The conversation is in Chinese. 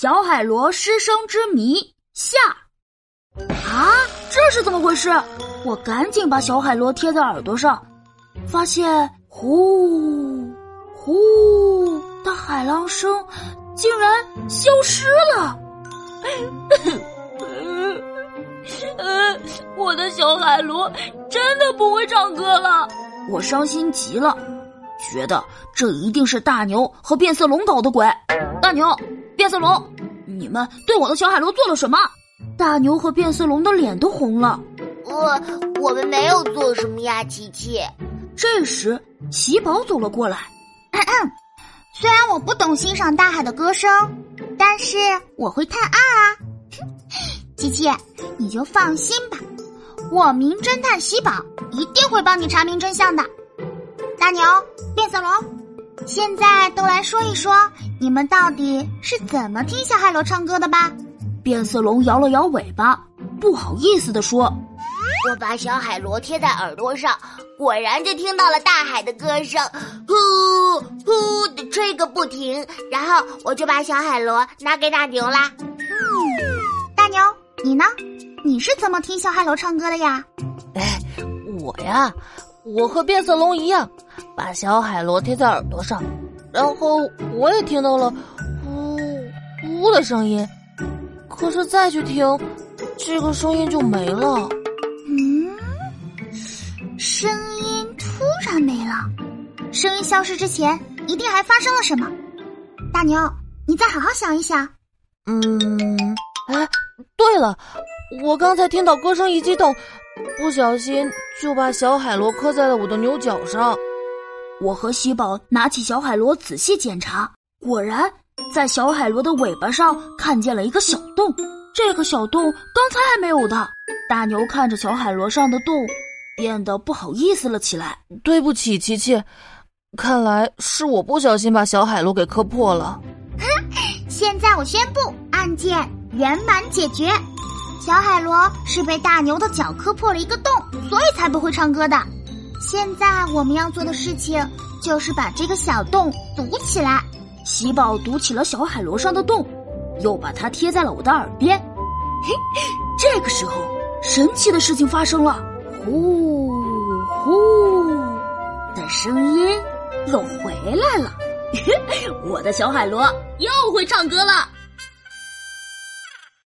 小海螺失声之谜下。啊，这是怎么回事？我赶紧把小海螺贴在耳朵上，发现呼呼的海浪声竟然消失了。呃，我的小海螺真的不会唱歌了，我伤心极了，觉得这一定是大牛和变色龙搞的鬼。大牛，变色龙，你们对我的小海螺做了什么？大牛和变色龙的脸都红了。我我们没有做什么呀，琪琪。这时，喜宝走了过来。咳咳虽然我不懂欣赏大海的歌声，但是我会探案啊。琪琪，你就放心吧，我名侦探喜宝一定会帮你查明真相的。大牛，变色龙，现在都来说一说，你们到底是怎么听小海螺唱歌的吧？变色龙摇了摇尾巴，不好意思地说：“我把小海螺贴在耳朵上，果然就听到了大海的歌声，呼呼的吹个不停。然后我就把小海螺拿给大牛啦。嗯，大牛。”你呢？你是怎么听小海螺唱歌的呀？哎，我呀，我和变色龙一样，把小海螺贴在耳朵上，然后我也听到了呜呜的声音，可是再去听，这个声音就没了。嗯，声音突然没了，声音消失之前一定还发生了什么。大牛，你再好好想一想。嗯，哎。对了，我刚才听到歌声一激动，不小心就把小海螺磕在了我的牛角上。我和喜宝拿起小海螺仔细检查，果然在小海螺的尾巴上看见了一个小洞。这个小洞刚才还没有的。大牛看着小海螺上的洞，变得不好意思了起来。对不起，琪琪，看来是我不小心把小海螺给磕破了。现在我宣布案件。圆满解决，小海螺是被大牛的脚磕破了一个洞，所以才不会唱歌的。现在我们要做的事情就是把这个小洞堵起来。喜宝堵起了小海螺上的洞，又把它贴在了我的耳边。嘿，这个时候，神奇的事情发生了，呼呼的声音又回来了。我的小海螺又会唱歌了。